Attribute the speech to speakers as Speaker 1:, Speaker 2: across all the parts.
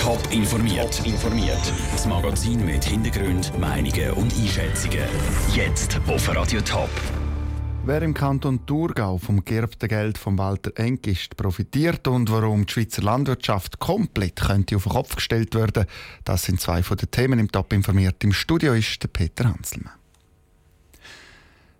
Speaker 1: Top informiert. informiert. Das Magazin mit Hintergrund, Meinungen und Einschätzungen. Jetzt auf Radio Top.
Speaker 2: Wer im Kanton Thurgau vom geerbten Geld von Walter Engist profitiert und warum die Schweizer Landwirtschaft komplett könnte auf den Kopf gestellt werden, das sind zwei von den Themen im Top informiert. Im Studio ist der Peter Hanselmann.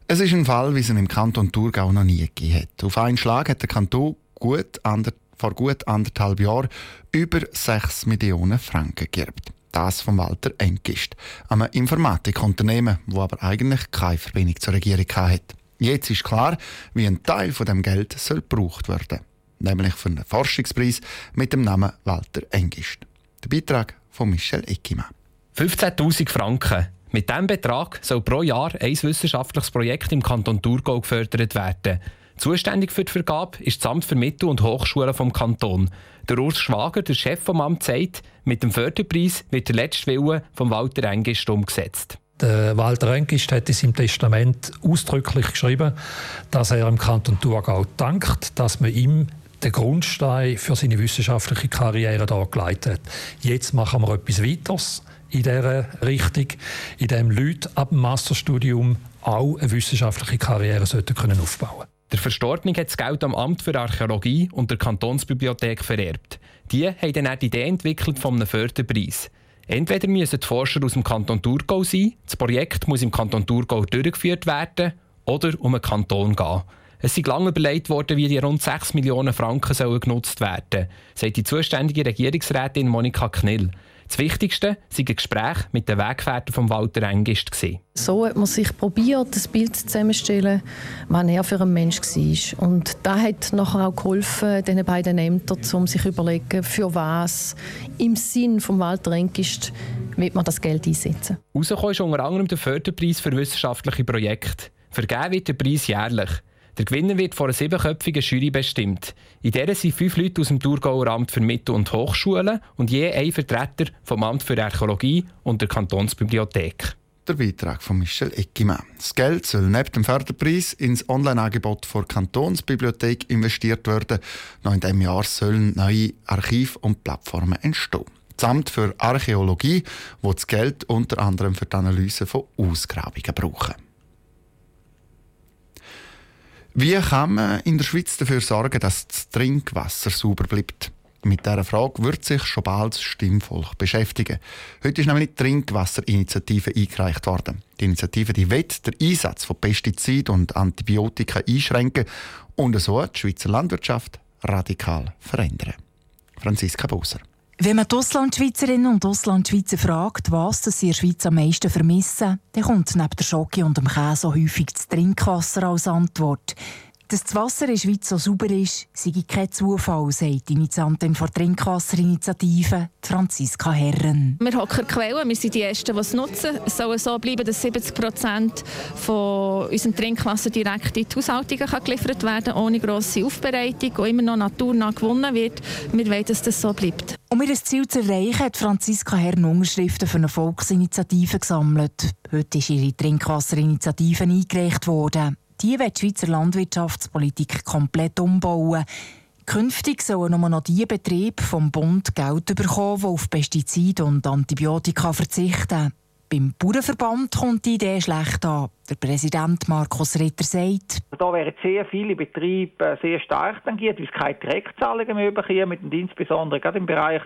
Speaker 2: Es ist ein Fall, wie es ihn im Kanton Thurgau noch nie gegeben hat. Auf einen Schlag hat der Kanton gut ander, vor gut anderthalb Jahren über 6 Millionen Franken geerbt. Das von Walter Engist, einem Informatikunternehmen, wo aber eigentlich keine Verbindung zur Regierung hatte. Jetzt ist klar, wie ein Teil von dem Geld soll gebraucht werden, nämlich für einen Forschungspreis mit dem Namen Walter Engist. Der Beitrag von Michel Eckimann.
Speaker 3: 15.000 Franken. Mit diesem Betrag soll pro Jahr ein wissenschaftliches Projekt im Kanton Thurgau gefördert werden. Zuständig für die Vergabe ist das Amt für Mittel- und Hochschulen vom Kanton. Der Urs Schwager, der Chef vom Amt, sagt, mit dem Förderpreis wird der letzte Wille von Walter Engist umgesetzt.
Speaker 4: Der Walter Engist hat in seinem Testament ausdrücklich geschrieben, dass er im Kanton Thurgau dankt, dass man ihm den Grundstein für seine wissenschaftliche Karriere dargelegt hat. Jetzt machen wir etwas weiteres in dieser Richtung, in dem Leute ab dem Masterstudium auch eine wissenschaftliche Karriere sollten können aufbauen
Speaker 3: Der Verstorbene hat das Geld am Amt für Archäologie und der Kantonsbibliothek vererbt. Die haben dann auch die Idee entwickelt von einem Förderpreis. Entweder müssen die Forscher aus dem Kanton Thurgau sein, das Projekt muss im Kanton Thurgau durchgeführt werden, oder um einen Kanton gehen. Es ist lange überlegt worden, wie die rund 6 Millionen Franken genutzt werden sollen, sagt die zuständige Regierungsrätin Monika Knill. Das Wichtigste sei ein Gespräch mit den Weggefährten von Walter Engist.
Speaker 5: So hat man sich probiert, das Bild zusammenzustellen, was er für ein Mensch war. Und das hat nachher auch geholfen, diesen beiden Ämtern, um sich zu überlegen, für was im Sinn von Walter Engist wird man das Geld einsetzen.
Speaker 3: Rausgekommen ist unter anderem der Förderpreis für wissenschaftliche Projekte. Vergeben wird der Preis jährlich. Der Gewinner wird von einer siebenköpfigen Jury bestimmt. In der sind fünf Leute aus dem Thurgauer Amt für Mittel- und Hochschulen und je ein Vertreter vom Amt für Archäologie und der Kantonsbibliothek.
Speaker 2: Der Beitrag von Michel Eckimann. Das Geld soll neben dem Förderpreis ins Online-Angebot der Kantonsbibliothek investiert werden. Noch in diesem Jahr sollen neue Archive und Plattformen entstehen. Das Amt für Archäologie wird das Geld unter anderem für die Analyse von Ausgrabungen brauchen. Wie kann man in der Schweiz dafür sorgen, dass das Trinkwasser sauber bleibt? Mit dieser Frage wird sich schon bald das Stimmvolk beschäftigen. Heute ist nämlich die Trinkwasserinitiative eingereicht worden. Die Initiative die will den Einsatz von Pestiziden und Antibiotika einschränken und so die Schweizer Landwirtschaft radikal verändern. Franziska Boser.
Speaker 6: Wenn man die Auslandschweizerinnen und Auslandschweizer fragt, was sie in der Schweiz am meisten vermissen, dann kommt neben der Schoki und dem Käse häufig das Trinkwasser als Antwort. Dass das Wasser in der Schweiz so sauber ist, sei kein Zufall, sagt die Initiantin der Trinkwasserinitiative, Franziska Herren.
Speaker 7: Wir hocken Quellen, wir sind die Ersten, die es nutzen. Es soll so bleiben, dass 70 Prozent von unserem Trinkwasser direkt in die Haushaltungen geliefert werden ohne grosse Aufbereitung und immer noch naturnah gewonnen wird. Wir wollen, dass das so bleibt.
Speaker 6: Um ihr Ziel zu erreichen, hat Franziska Herren Unterschriften für eine Volksinitiative gesammelt. Heute ist ihre Trinkwasserinitiative eingereicht worden. Die will die Schweizer Landwirtschaftspolitik komplett umbauen. Künftig sollen nur noch die Betriebe vom Bund Geld bekommen, die auf Pestizide und Antibiotika verzichten. Beim Bauernverband kommt die Idee schlecht an. Der Präsident Markus Ritter sagt,
Speaker 8: da werden sehr viele Betriebe sehr stark tangiert, weil es keine Direktzahlungen mehr bekommen, und insbesondere gerade im Bereich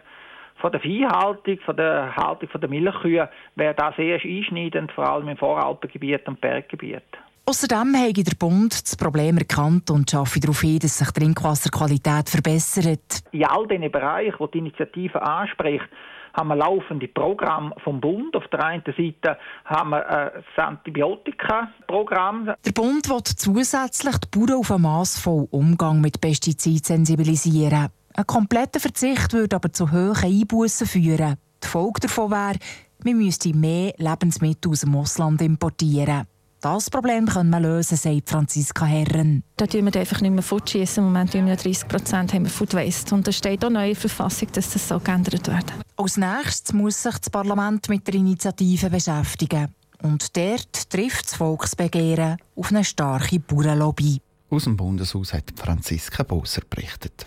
Speaker 8: von der Viehhaltung, von der Haltung von der Milchkühe, wäre das sehr einschneidend, vor allem im Voralpengebiet und Berggebiet.
Speaker 6: Außerdem habe der Bund das Problem erkannt und schaffe darauf hin, dass sich die Trinkwasserqualität verbessert.
Speaker 8: In all diesen Bereichen, die die Initiative anspricht, haben wir laufende Programme vom Bund. Auf der einen Seite haben wir äh, das Antibiotika-Programm.
Speaker 6: Der Bund will zusätzlich die Bauern auf einen massvollen Umgang mit Pestiziden sensibilisieren. Ein kompletter Verzicht würde aber zu hohen Einbußen führen. Die Folge davon wäre, wir müssten mehr Lebensmittel aus dem Ausland importieren. Das Problem können wir lösen, sagt Franziska Herren.
Speaker 7: Da tun wir einfach nicht mehr Food schießen. Im Moment haben wir 30 Prozent Food Waste. Und da steht auch neu in der Verfassung, dass das so geändert wird.
Speaker 6: Als nächstes muss sich das Parlament mit der Initiative beschäftigen. Und dort trifft das Volksbegehren auf eine starke Bauernlobby.
Speaker 2: Aus dem Bundeshaus hat Franziska Boser berichtet.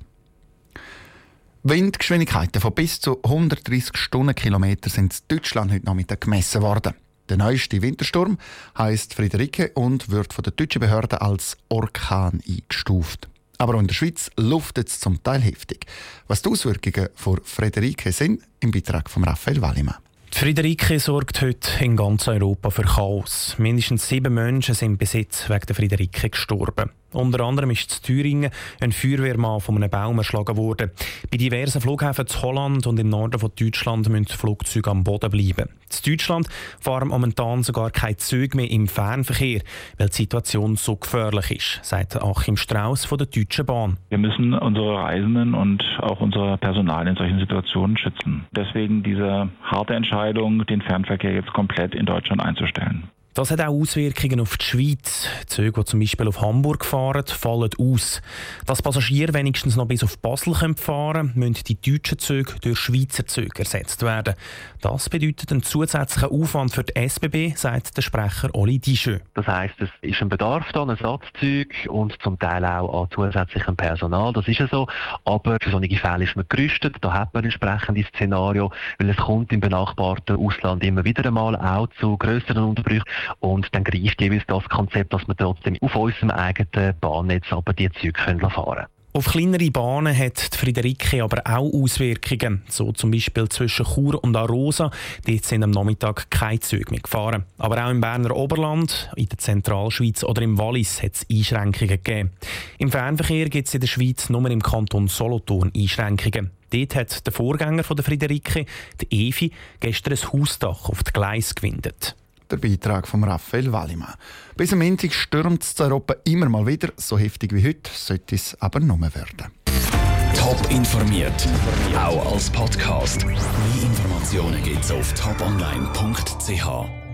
Speaker 2: Windgeschwindigkeiten von bis zu 130 Stundenkilometer sind in Deutschland heute Nachmittag gemessen worden. Der neueste Wintersturm heißt Friederike und wird von der deutschen Behörde als Orkan eingestuft. Aber auch in der Schweiz luftet es zum Teil heftig. Was die Auswirkungen von Friederike sind, im Beitrag von Raphael Wallimann.
Speaker 9: Friederike sorgt heute in ganz Europa für Chaos. Mindestens sieben Menschen sind bis jetzt wegen der Friederike gestorben. Unter anderem ist in Thüringen ein Feuerwehrmann von einem Baum erschlagen worden. Bei diversen Flughäfen in Holland und im Norden von Deutschland müssen Flugzeuge am Boden bleiben. In Deutschland fahren momentan sogar keine Züge mehr im Fernverkehr, weil die Situation so gefährlich ist, sagt Achim Strauss von der Deutschen Bahn.
Speaker 10: Wir müssen unsere Reisenden und auch unser Personal in solchen Situationen schützen. Deswegen diese harte Entscheidung, den Fernverkehr jetzt komplett in Deutschland einzustellen.
Speaker 9: Das hat auch Auswirkungen auf die Schweiz. Züge, die zum Beispiel auf Hamburg fahren, fallen aus. Dass Passagiere wenigstens noch bis auf Basel fahren können, müssen die deutschen Züge durch Schweizer Züge ersetzt werden. Das bedeutet einen zusätzlichen Aufwand für die SBB, sagt der Sprecher Oli Dischö.
Speaker 11: Das heisst, es ist ein Bedarf da an Ersatzzügen und zum Teil auch an zusätzlichem Personal. Das ist ja so. Aber für solche Fälle ist man gerüstet. Da hat man entsprechende Szenario, weil es kommt im benachbarten Ausland immer wieder einmal auch zu größeren Unterbrüchen. Und dann greift jeweils das Konzept, dass wir trotzdem auf unserem eigenen Bahnnetz aber die Züge fahren können.
Speaker 9: Auf kleinere Bahnen hat die Friederike aber auch Auswirkungen. So zum Beispiel zwischen Chur und Arosa. Dort sind am Nachmittag keine Züge mehr gefahren. Aber auch im Berner Oberland, in der Zentralschweiz oder im Wallis hat es Einschränkungen gegeben. Im Fernverkehr gibt es in der Schweiz nur im Kanton Solothurn Einschränkungen. Dort hat der Vorgänger von der Friederike, die Evi, gestern ein Hausdach auf die Gleis gewindet
Speaker 2: der Beitrag von Raphael Wallimann. Bis am Montag stürmt es Europa immer mal wieder. So heftig wie heute sollte es aber nur werden.
Speaker 1: Top informiert, auch als Podcast. Mehr Informationen gibt es auf toponline.ch.